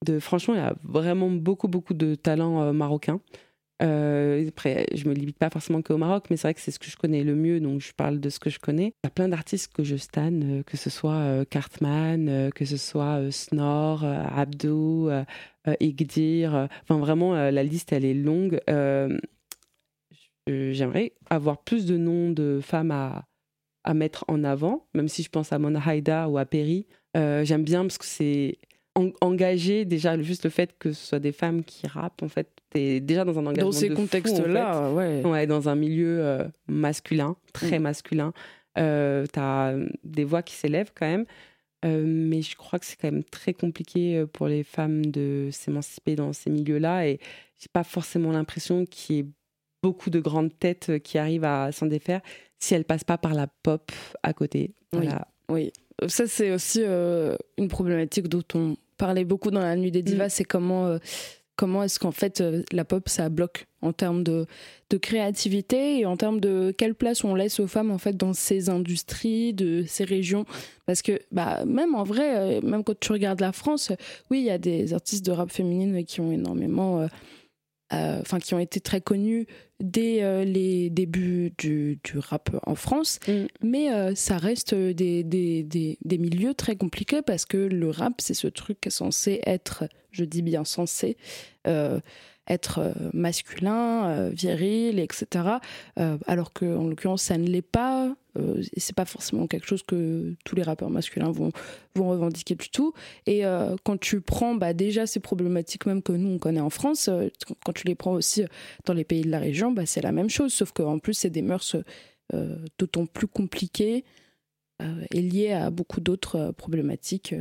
de, franchement, il y a vraiment beaucoup, beaucoup de talents marocains. Euh, après, je me limite pas forcément qu'au Maroc, mais c'est vrai que c'est ce que je connais le mieux, donc je parle de ce que je connais. Il y a plein d'artistes que je stan, euh, que ce soit euh, Cartman, que ce soit Snor, Abdou, Igdir. Enfin, vraiment, la liste, elle est longue. J'aimerais avoir plus de noms de femmes à, à mettre en avant, même si je pense à Mona Haida ou à Perry. J'aime bien parce que c'est engagé, déjà, juste le fait que ce soit des femmes qui rappent, en fait, t'es déjà dans un engagement Dans ces contextes-là, ouais. Ouais, dans un milieu euh, masculin, très mm. masculin. Euh, t'as des voix qui s'élèvent quand même. Euh, mais je crois que c'est quand même très compliqué pour les femmes de s'émanciper dans ces milieux-là. Et j'ai pas forcément l'impression qu'il y ait beaucoup de grandes têtes qui arrivent à s'en défaire si elles passent pas par la pop à côté. Voilà. Oui, oui. Ça, c'est aussi une problématique dont on parlait beaucoup dans la nuit des divas, mm. c'est comment comment est-ce qu'en fait euh, la pop ça bloque en termes de, de, créativité et en termes de quelle place on laisse aux femmes en fait dans ces industries, de ces régions? Parce que bah même en vrai euh, même quand tu regardes la France oui il y a des artistes de rap féminine qui ont énormément euh, euh, enfin qui ont été très connus dès euh, les débuts du, du, rap en France, mm. mais euh, ça reste des, des, des, des, milieux très compliqués parce que le rap, c'est ce truc censé être, je dis bien censé, être euh, masculin, euh, viril, etc. Euh, alors qu'en l'occurrence, ça ne l'est pas. et c'est pas forcément quelque chose que tous les rappeurs masculins vont, vont revendiquer du tout. Et quand tu prends bah, déjà ces problématiques même que nous on connaît en France, quand tu les prends aussi dans les pays de la région, bah, c'est la même chose, sauf qu'en plus c'est des mœurs d'autant plus compliquées et liées à beaucoup d'autres problématiques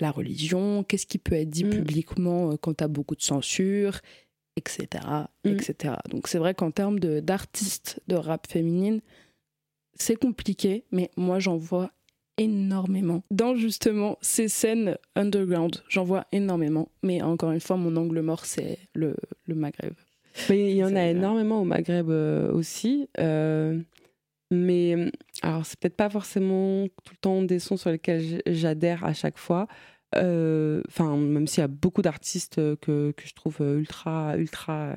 la religion, qu'est-ce qui peut être dit mm. publiquement quand tu as beaucoup de censure, etc. etc. Mm. Donc c'est vrai qu'en termes d'artistes de, rap féminine, c'est compliqué, mais moi j'en vois énormément. Dans justement ces scènes underground, j'en vois énormément. Mais encore une fois, mon angle mort, c'est le, le, Maghreb. Mais il y en a énormément au Maghreb euh, aussi. Euh, mais alors, c'est peut-être pas forcément tout le temps des sons sur lesquels j'adhère à chaque fois. Euh, enfin, même s'il y a beaucoup d'artistes que, que, je trouve ultra, ultra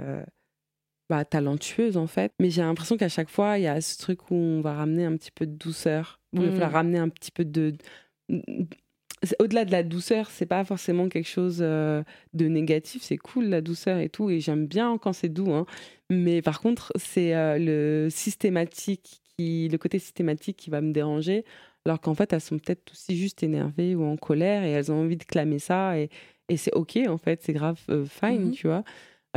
bah, talentueuses en fait. Mais j'ai l'impression qu'à chaque fois, il y a ce truc où on va ramener un petit peu de douceur. Il va mmh. ramener un petit peu de. Au-delà de la douceur, c'est pas forcément quelque chose de négatif. C'est cool la douceur et tout, et j'aime bien quand c'est doux. Hein. Mais par contre, c'est le systématique, qui, le côté systématique qui va me déranger alors qu'en fait, elles sont peut-être aussi juste énervées ou en colère et elles ont envie de clamer ça et, et c'est ok en fait, c'est grave, euh, fine, mmh tu vois.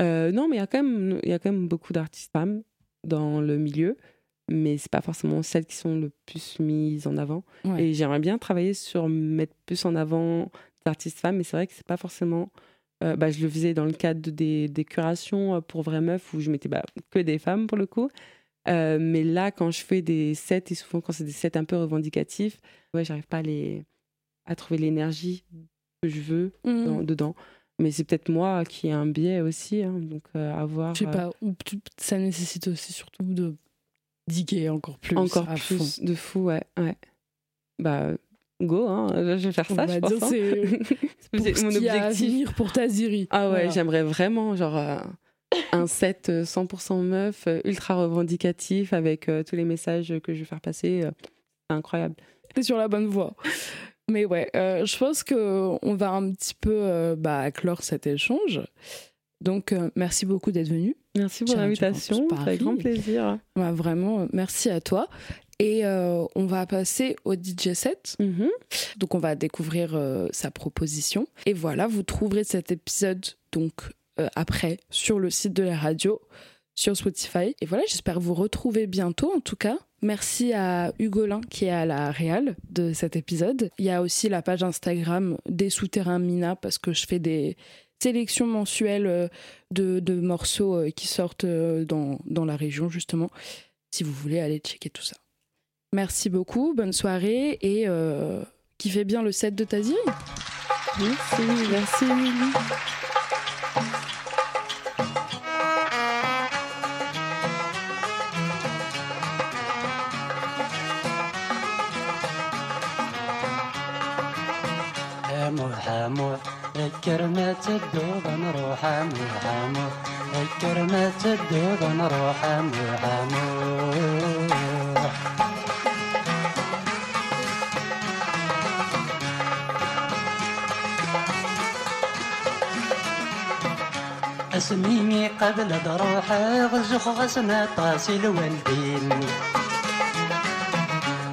Euh, non, mais il y a quand même, il y a quand même beaucoup d'artistes femmes dans le milieu, mais c'est pas forcément celles qui sont le plus mises en avant. Et j'aimerais bien travailler sur mettre plus en avant d'artistes femmes, mais c'est vrai que c'est pas forcément. Euh, bah, je le faisais dans le cadre des, des curations pour vraies meufs où je mettais bah, que des femmes pour le coup. Euh, mais là, quand je fais des sets, et souvent quand c'est des sets un peu revendicatifs, ouais, j'arrive pas à, les... à trouver l'énergie que je veux mmh. dedans. Mais c'est peut-être moi qui ai un biais aussi, hein, donc euh, à voir. Je sais pas, ou ça nécessite aussi surtout de diguer encore plus. Encore plus de fou, ouais, ouais. Bah, go, hein, je vais faire ça, je pense. C'est mon objectif. pour ta Ziri. Ah ouais, j'aimerais vraiment, genre. Euh, un set 100% euh, meuf, euh, ultra revendicatif, avec euh, tous les messages que je vais faire passer. C'est incroyable. T'es sur la bonne voie. Mais ouais, je pense qu'on va un petit peu bah, clore cet échange. Donc, merci beaucoup d'être venu. Merci pour l'invitation, avec grand plaisir. Bah, vraiment, merci à toi. Et on va passer au DJ set. Mm-hmm. Donc, on va découvrir sa proposition. Et voilà, vous trouverez cet épisode donc euh, après sur le site de la radio, sur Spotify. Et voilà, j'espère vous retrouver bientôt en tout cas. Merci à Hugolin qui est à la réal de cet épisode. Il y a aussi la page Instagram des souterrains Mina parce que je fais des sélections mensuelles euh, de, morceaux euh, qui sortent dans, dans, la région justement. Si vous voulez aller checker tout ça. Merci beaucoup, bonne soirée et qui fait bien le set de Taziri. Merci, merci Emily. موح الكرمة الدوب نروح موح موح الكرمة الدوب نروح موح موح أسميني قبل دروحي غزخ غسنا طاسي الوالدين.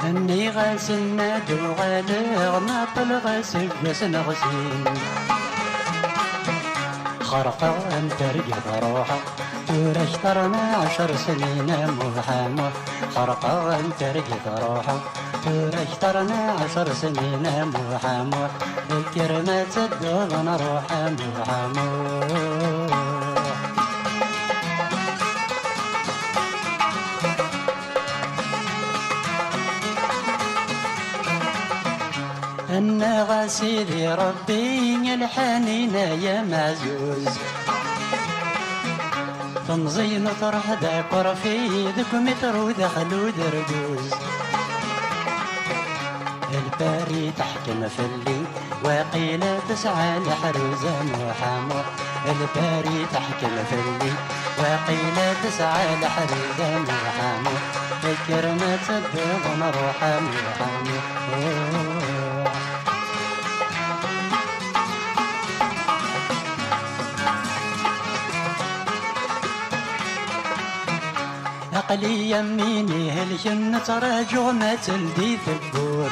هني غسلنا نادو غالغ ناطل غسل غسن غسين خرقة أنت رجل تورش طرنا عشر سنين ملحمة خرقة أنت رجل روحة طرنا عشر سنين ملحمة ذكر ما روحة نروح ملحمة أنا غسيلي ربي الحنين يا معزوز تنزين طرح داكر في ذك متر ودخلوا درجوز الباري تحكم في اللي وقيل تسعى لحروزة محامو الباري تحكم في اللي وقيل تسعى لحروزة محامو الكرمة الدوب نروح محامو عقلي يميني هلشن نتراجع ما تلدي الدور؟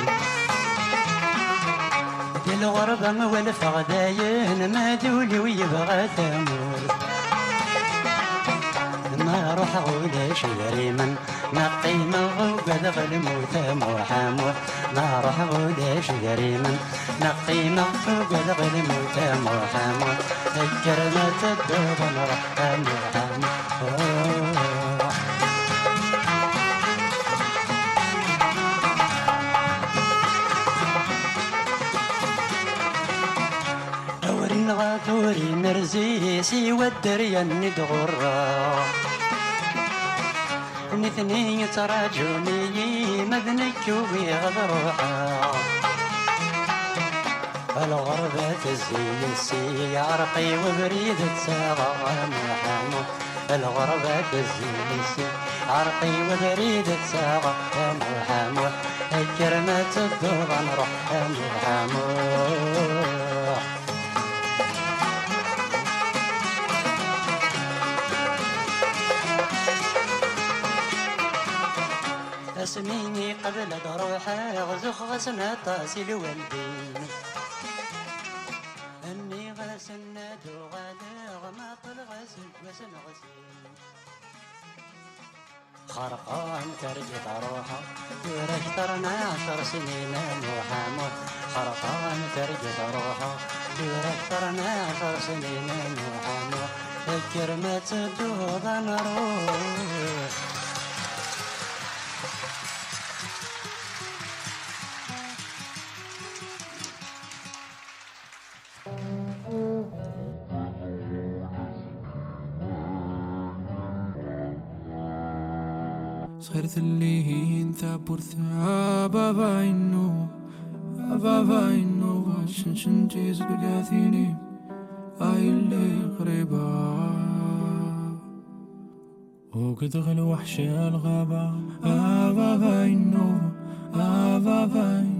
دي الغربة والفغ داين ما دولي ويبغى ثمور ما روح غولا شيري من نقي مغوب دغل موت محمد ما روح غولا شيري من نقي مغوب دغل موت محمد ذكر ما تدور نروح محمد غاثوري نرزيه سوى الدريا ندغرا نثني تراجمي مذنك وبيغض روحا الغربة تزين سي عرقي وبريد تساغر محمد الغربة تزين سي عرقي وبريد تساغر محمد الكرمة تدور نروح محمد اسميني قبل تروحي غزخ غسنة طاسي الوالدين أني غسنة دوغالغ ما طلغسن وسن غسن خرقان ترجت روحه تركترنا عشر سنين محمد خرقان ترجت روحه تركترنا عشر سنين محمد فكر ما تدوض نروح. por te abavainu abavainu عشان شنتي زبقاثيني هاي اللي قريبة وقد غلو وحشي الغابة أبا فاينو أبا فاينو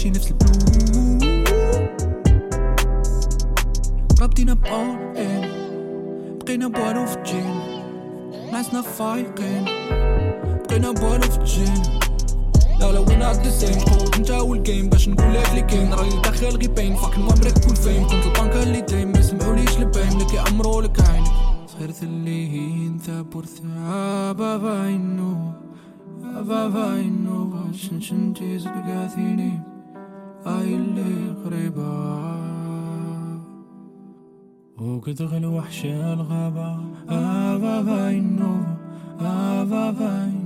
ماشي نفس البلون رابطينا بأون إن بقينا بوالو في الجين ناسنا فايقين. بقينا بوالو في الجيم لا لا وين ذا سيم قوة انت والجيم باش نقول لك اللي كاين راني داخل غي باين فاك المامريك كل فين كنت البنكة اللي دايم ما يسمعوليش لباين لك يعمرو لك عينك صغير ثلي انت بورثا بابا انو بابا انو شنشن تيز هاي اللي قريبة وقد غل وحش الغابة آه، آبا باي النوبة آبا آه، باي آه،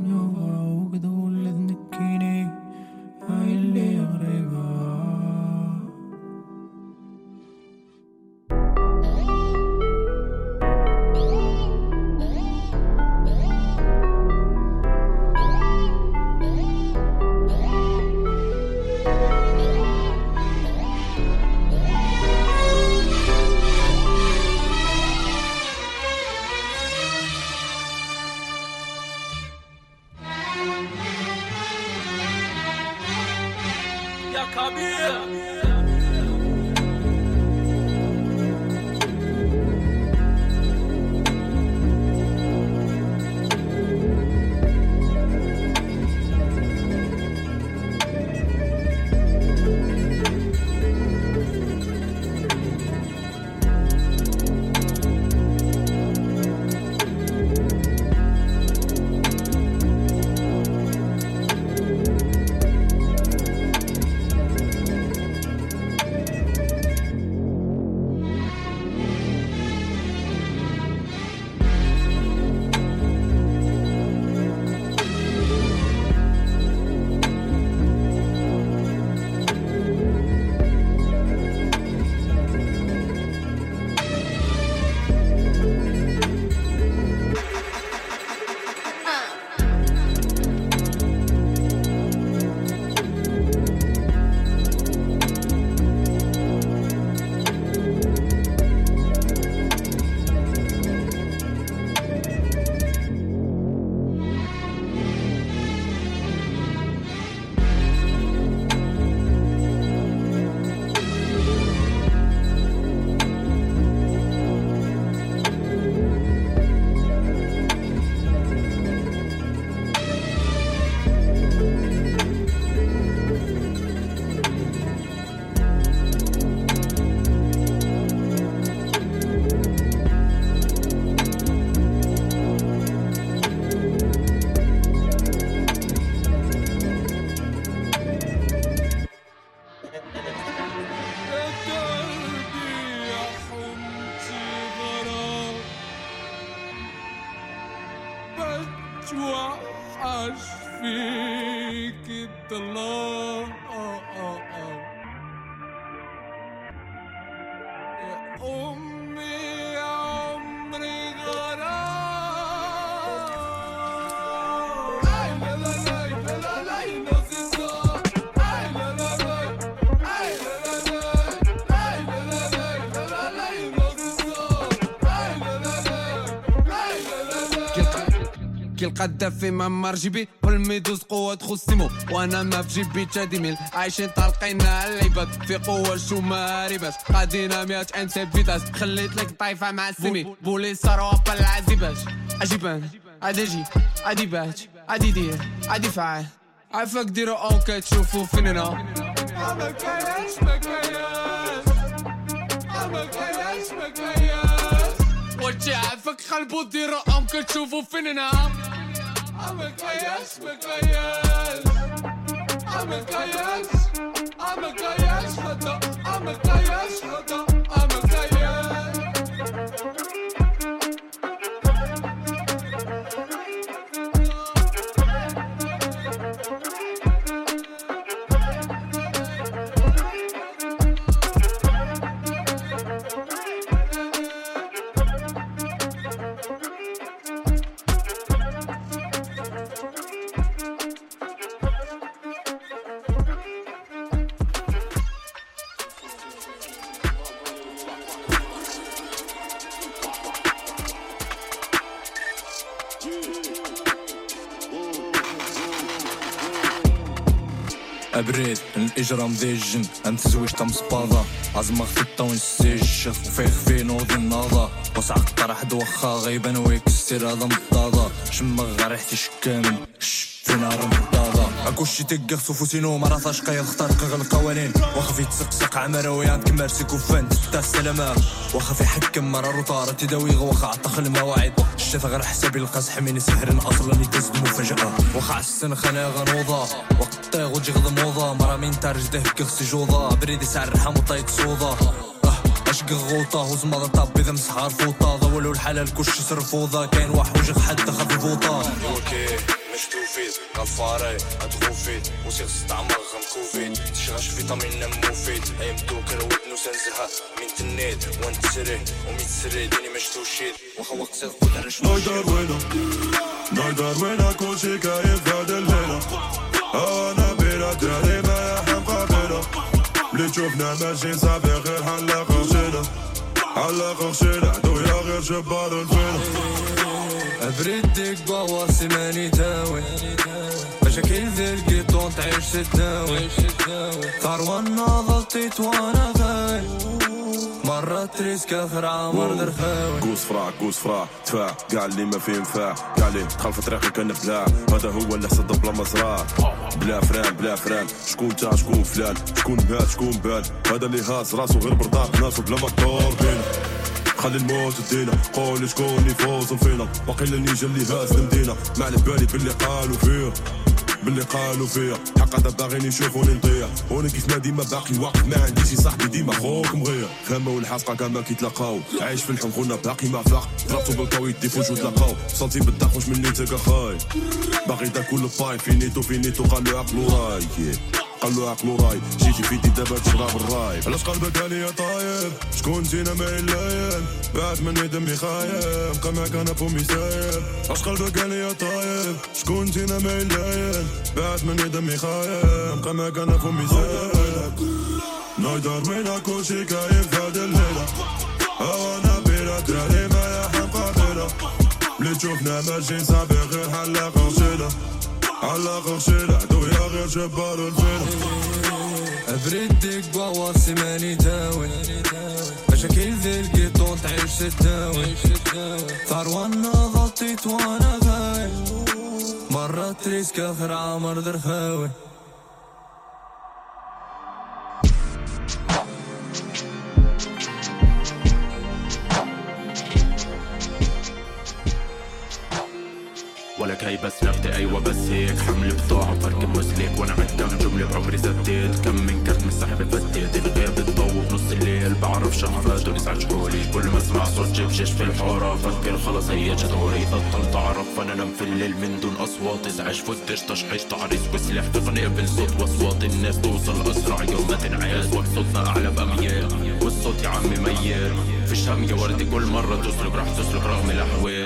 كي القذاف في ممر جيبي والميدوز قوة تخصمو. وأنا ما في جيبي تادميل عايشين طالقين على العباد. في قوة شو ما ريباش قادينا 100 ام سي فيتاس خليت لك طايفة مع السمي بوليس صاروا بالعزيباش عجيبان عادي أجي عادي بات عادي دير. عادي فعال. عفاك ديرو أوكي تشوفو فين أنا ما ما كانش ما كانش ما كانش وانت عافاك خلبو ديرو أوكي تشوفو فين أنا I'ma me kayas. I'ma I'ma I'ma I'ma. تجرى مذجن انت زوج تم سباضة عزمة خطة ونسيج الشيخ وفيخ فين وضي الناضة وسع الطرح وخا غيبان ويكسر هذا مضاضة شمغ ريحتي شكامل شف فينا نار اكوشي شي تقغ فوسينو ما راساش قايل اخترق القوانين. واخا في تسقسق عمره ويان كمار سيكوفان تفتح السلامة واخا في حكم مرا روطار تداوي واخا عطخ المواعيد. الشفا غير حسابي القزح من سحر أصلا يتزد مفاجأة. واخا عسن خنا غنوضة وقطيغ غض موضة. مرا مين ترجده كغسي جوضة. بريدي سعر الرحم وطايت صوضة اشق أه، غوطة هوز هذا طاب إذا مسحار فوطة. ضولوا الحلال كلش صرفوضة. كاين واحد وجه حتى خذ فوطة. توفيت غنفاري غتغوفيت وسير تستعمر غنكوفيت تشغش فيتامين موفيت. أيام دوكر ودنو سنزرها. من تنيت. وانتسريه ومن تسري ديني ما شتوشيت واخا وقت قد على شنو نقدر وينا نقدر وينا كلشي كاين في هاد الليلة. أنا بلا دراري ما يحرم قابلة. اللي تشوفنا ماشي صافي غير حلاقة خشينا حلاقة خشينا دويا غير جبار الفيلة. ابردك بواسي ماني تاوي مشاكل ذي القيطون تعيش تتناوي ثروة ناضلتي وأنا غاي. مرة تريسك آخر عمر درخاوي. قوس فراع قوس فراع دفاع كاع اللي ما فيه نفاع كاع اللي دخل في طريقي كنبلع هذا هو اللي حسد بلا مزرعة بلا فران بلا فران. شكون تا شكون فلان؟ شكون مات شكون بان هذا اللي هاز راسو غير برطاق ناسو بلا مطور بينا خلي الموت دينا قول شكون يفوز فينا وقيل نيجا اللي هاز المدينة ما على بالي باللي قالوا فيه باللي قالوا فيا. حق هذا باغيني يشوفوني نطيح وأنا كيف ما ديما باقي واقف ما عنديش صاحبي ديما خوك مغير. خامة والحاسقة كاع ما كيتلاقاو عايش في الحب خونا باقي ما فاق. ضربتو بالقوي دي فوج وتلاقاو صوتي بالداق واش مني تلقى خاي باغي تاكل الباي فينيتو فينيتو قالو عقلو راي. قالو عقلو راي جيتي فيدي دابا تشرب الراي علاش قلبك عليا طايب؟ شكون جينا ما يلاين بعد مني دمي خايب. بقى معاك أنا فمي سايب علاش قلبك عليا طايب؟ شكون جينا ما يلاين بعد مني دمي خايب. بقى معاك أنا فمي سايب نقدر وين كل شي كايف هاد الليلة. أنا بلا دراري ما يحب قابلة اللي تشوفنا ماشيين صافي غير حلاق غشيلة عالاخر شلحت ويا غير جبار الفلح بريدك بواسي ماني داول مشاكل ذي القطول تعيش تداول ثار وأنا غلطيت وأنا غايل مرة تريسك اخر عمر درخاوي ولك هي بس لفتة أيوه بس هيك. حمل بضاعة فرق مسلك وأنا عد كم جملة بعمري زديت. كم من كرت من سحب فتيت الغياب بتطوف نص الليل. بعرف شغفات ونزعج حولي كل ما أسمع صوت جيب جيش في الحارة فكر خلص هي جت دوري بطلت اعرف أنا انام في الليل من دون أصوات. ازعج فتش تشحيش تعريس. وسلاح تقنية بالصوت وأصوات. الناس توصل أسرع يوم ما تنعياز وصوتنا أعلى بأميال. والصوت يا عمي ميال. فيش هم يا وردي كل مرة تسلك راح تسلك رغم الأحوال.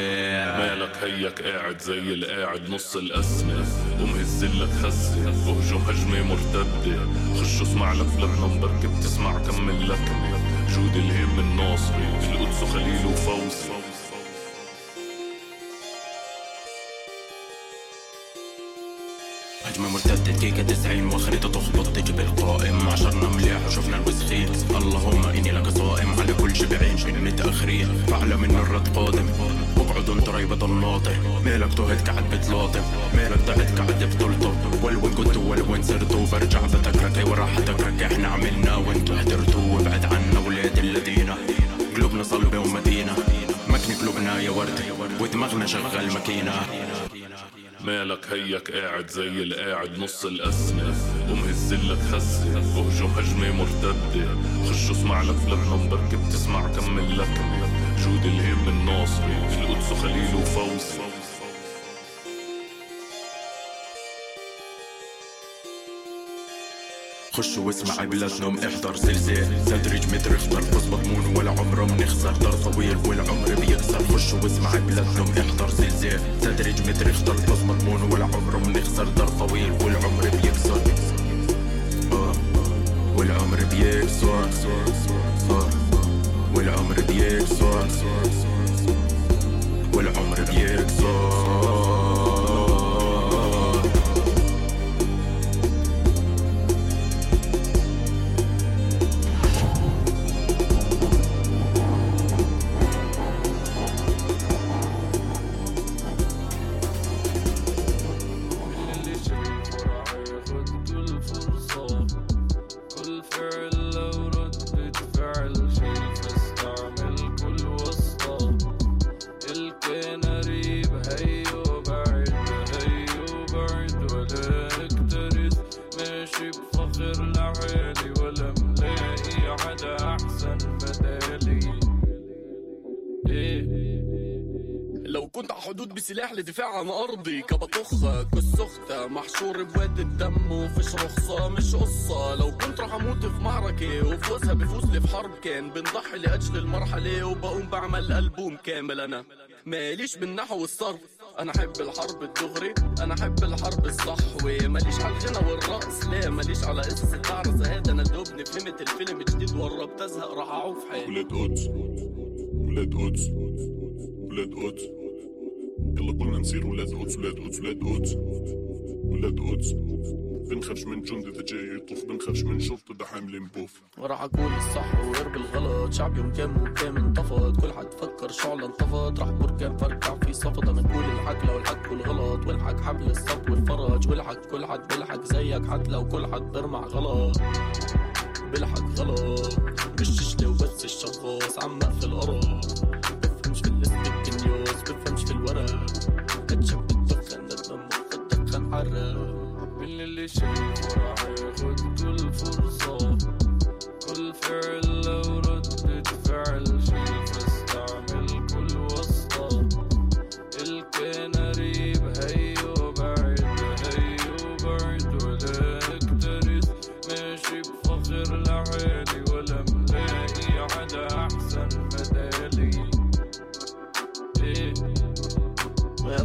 مالك هيك قاعد زي القاعد نص الأسمة ومهزلك خزة وهجوم هجمة مرتدة. خش اسمع لك لبنان بركة بتسمع كمل لكمة. جود الهيم الناصري القدس خليل وفوزي. هجمة مرتدة كيكة تسعين وخريطة تخبط تجيب القائم. عشرنا مليح وشفنا الوسخين اللهم إني لك صائم. على كل شبعين شن متأخرين فاعلم إن الرد قادم. واقعد انت ريبة الناطق مالك تهت قاعد بتلاطم مالك ضعت قاعد بتلطم والوين كنت والوين صرتوا برجع بتكرك أيوه راح اتكرك إحنا عملنا وانتوا حضرتوا وابعد عنا ولاد الذين قلوبنا صلبة ومدينة. مكني قلوبنا يا وردة ودماغنا شغال ماكينة. مالك هيك قاعد زي القاعد نص الأسمة ومهزلك خزة وهجوم هجمة مرتدة. خش اسمع لك لبنان بركة بتسمع كمل لكمة جود الهيم الناصري القدس خليل وفوزي خش واسمع بلا نوم احضر زلزال. تدريج متر اختار فوز مضمون ولا عمره بنخسر دار طويل والعمر بيكسر. خش واسمع بلا نوم احضر زلزال. تدريج متر اختار فوز مضمون ولا عمره بنخسر دار طويل والعمر آه. والعمر بيكسر. والعمر بيكسر. والعمر بيكسر. رخصه مش قصة. لو كنت راح أموت في معركة وفوزها بفوز لي في حرب كان بنضحي لأجل المرحلة وبقوم بعمل ألبوم كامل أنا. ماليش بالنحو والصرف. أنا أحب الحرب الدغري أنا أحب الحرب الصحوة. ماليش على الغنى والرقص لا. ماليش على قصة تعرس هذا أنا دوبني فهمت الفيلم جديد وقربت ازهق راح أعوف حالي ولاد قدس ولاد قدس ولاد قدس. يلا كلنا نصير ولاد قدس ولاد قدس ولاد قدس ولاد قدس. بنخافش من جندي ده جاي يطوف بنخافش من شرطة ده حامل بوف وراح أقول الصح وغير بالغلط شعب يوم كام وكام انتفض كل حد فكر شعلة انتفض. راح بركان فرجع في صفد أنا أقول الحق لو الحق والغلط. والحق حبل الصب والفرج. والحق كل حد بالحق زيك حتى لو كل حد برمع غلط. بالحق غلط. مش وبس الشخص عمق في الأرض. بفهمش في نيوز بفهمش في الورق. اتشب الدخن ندم الدخن حرق. Sure.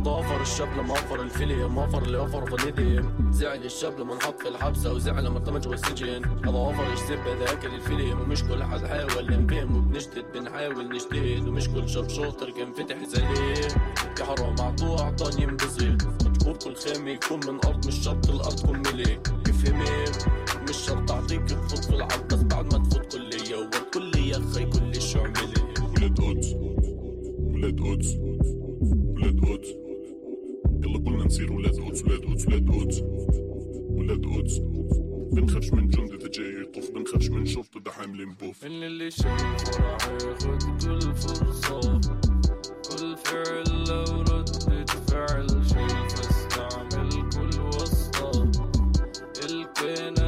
ضافر الشاب لما وفر الفيلي ما وفر اللي وفر فاليدي زعل الشاب لما انحط في الحبسة وزعل لما ارتمى جوا السجن هذا وفر يجذب هذاك الفيلم ومش كل حد حاول نفهم وبنجدد بنحاول نجتهد ومش كل شاب شاطر كان فتح زليه يا حرام عطوه أعطاني ينبسط مجبور كل خامة يكون من أرض مش شرط الأرض تكون ملي. افهمي مش شرط أعطيك تفوت في العب بس بعد ما تفوت كلية. والكلية خي كل شو عملي. ولاد قدس ولاد قدس نصير ولاد قدس ولاد قدس ولاد قدس ولاد قدس بنخافش من جندي ده جاي يطوف بنخافش من شرطة ده حامل بوف من اللي شايفه راح ياخد كل فرصة. كل فعل لو ردة فعل شي فاستعمل كل واسطة. الكان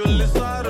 Actualizar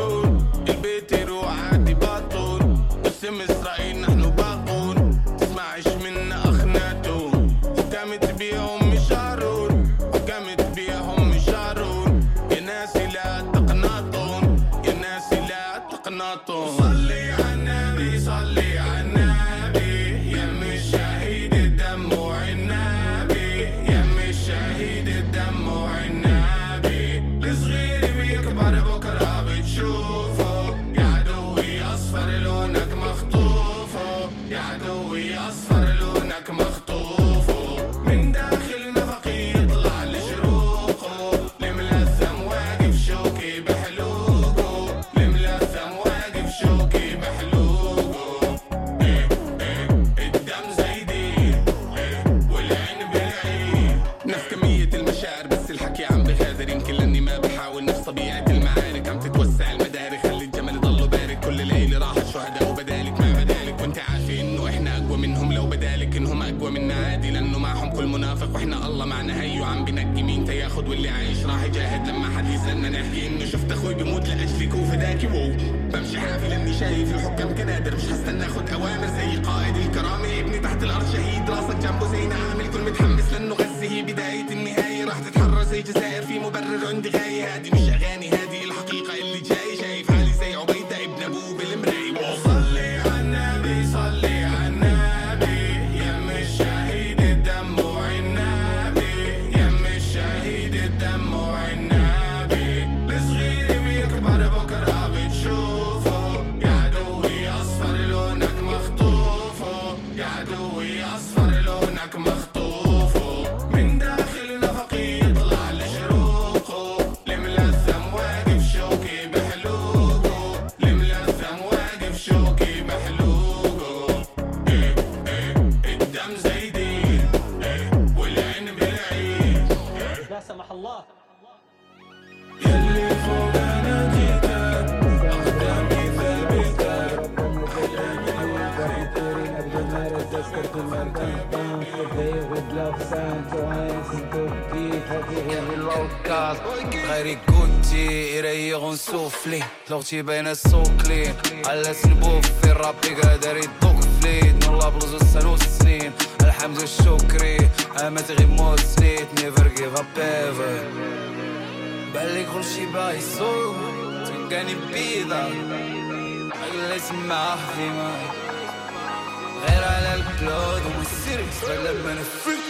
عم بغادر يمكن لأني ما بحاول نفس طبيعة المعارك. عم تتوسع المدارك خلي الجمل يضلوا بارك كل ليلة راحت شهداء وبدالك ما بدالك. وانت عارفة إنه إحنا أقوى منهم لو بدالك إنهم أقوى منا. عادي لأنه معهم كل منافق وإحنا الله معنا. هي وعم بنقي مين؟ تياخد واللي عايش. راح يجاهد لما حد يسألنا نحكي إنه شفت أخوي بيموت لاجلك وفداكي وو بمشي حافي لاني شايف الحكام كنادر. مش هستنى اخد أوامر زي قائد الكرامة. ابني تحت الأرض شهيد راسك جنبه زي عامل أختي باينة السوق كلين على سنبوف في رابي قادر يدوق فليد من لابلوز والسنوس سنين الحمد الشكري أما غير موت سنيت. نيفر جيف اب ايفر بالي كلشي باي يسوق. تلقاني بيضا جلس مع حمار غير على البلود وما السيركس أنا فيك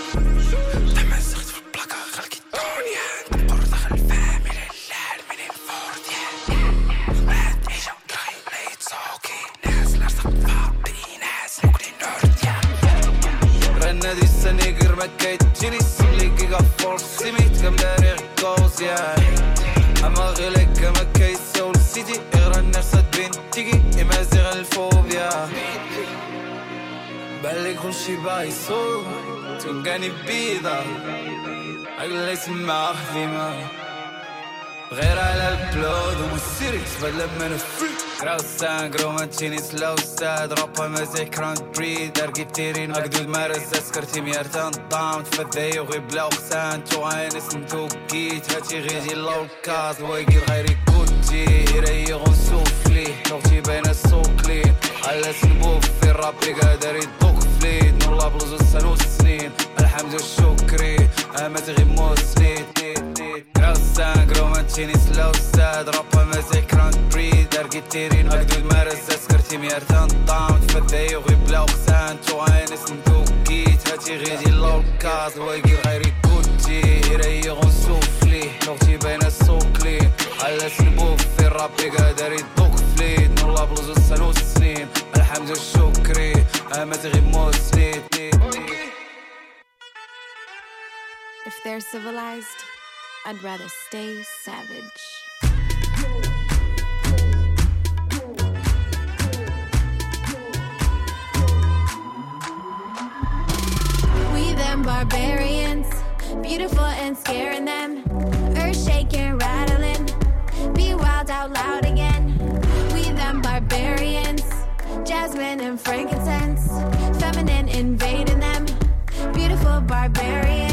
تجري سملي جيجا فورس سميت كم داري غوز يعني اما غيلك كما كيس ونسيتي غير الناس تبين تيجي اما زيغ الفوبيا بالي كل شي بايصو تلقاني بيضة عقلي تما خفيمة غير على البلود ومسيري تبان لما أنا فريك راسا قروما تشيني سلوسا دروبا مازال كراند بريد ارقي تيرين اقدود مارس سكرتي ميرتان طام تفداي وغي بلا وقسان تو غانس نتوكيت هاتي غيجي لوكاز ويقير غيري كوتي يريي غنسوفلي نوغتي باينة السوقلي على سنبوفي الرابي قادر يدوك فليد نور بلوزو السنوسين الحمد والشكري اما تغي موسنيت كروسا كروماتشيني سلوسا دروبا مازال كراند بري داركي تيرين اكدو المارسة سكرتي ميار تنطام تفداي وغي بلا وقسان تو انس ندوكيت هاتي غيدي لوكاز واقي غيري كوتي يريغ ونسوفلي لوغتي باينة سوكلي على سنبوفي الرابي قادر يدوك فليت نولا بلوزو سنوس سنين الحمد الشكري اما تغي موسنيت If they're civilized, I'd rather stay savage. We them barbarians, beautiful and scaring them. Earth shaking, rattling. Be wild out loud again. We them barbarians, jasmine and frankincense. Feminine invading them. Beautiful barbarians.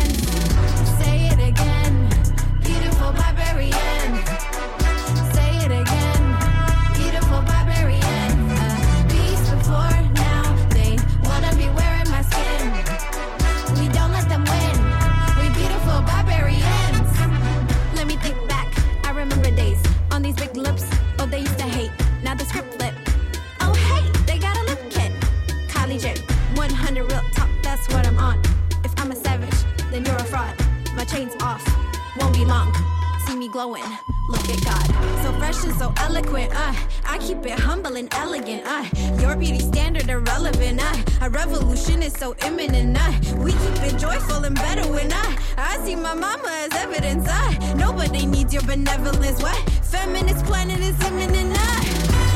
Glowing. Look at God. So fresh and so eloquent. Uh, I keep it humble and elegant. Uh, your beauty standard irrelevant. Uh, a revolution is so imminent. Uh, we keep it joyful and better when I, I see my mama as evidence. Uh, nobody needs your benevolence. What? Feminist planet is imminent. Uh,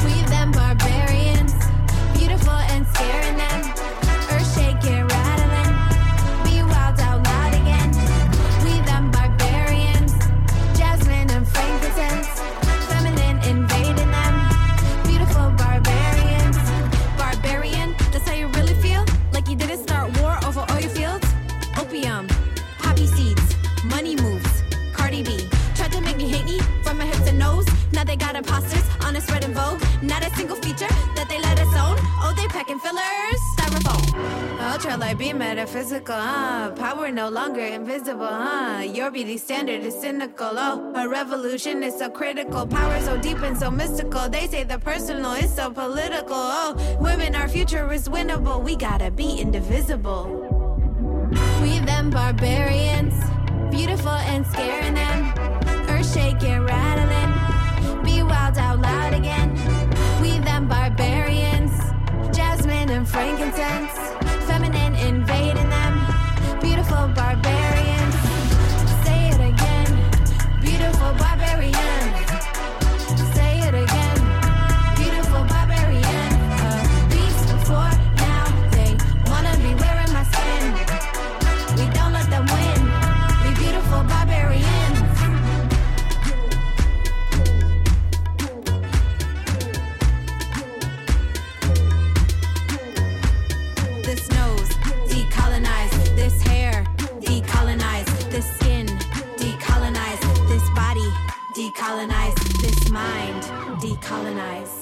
we them barbarians. Beautiful and scaring them. Be metaphysical, huh? Power no longer invisible, huh? Your beauty standard is cynical, oh. A revolution is so critical, power so deep and so mystical. They say the personal is so political, oh. Women, our future is winnable. We gotta be indivisible. We them barbarians, beautiful and scaring them. Earth shaking, rattling. Be wild out loud again. We them barbarians, jasmine and frankincense. mind, decolonize.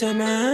time. I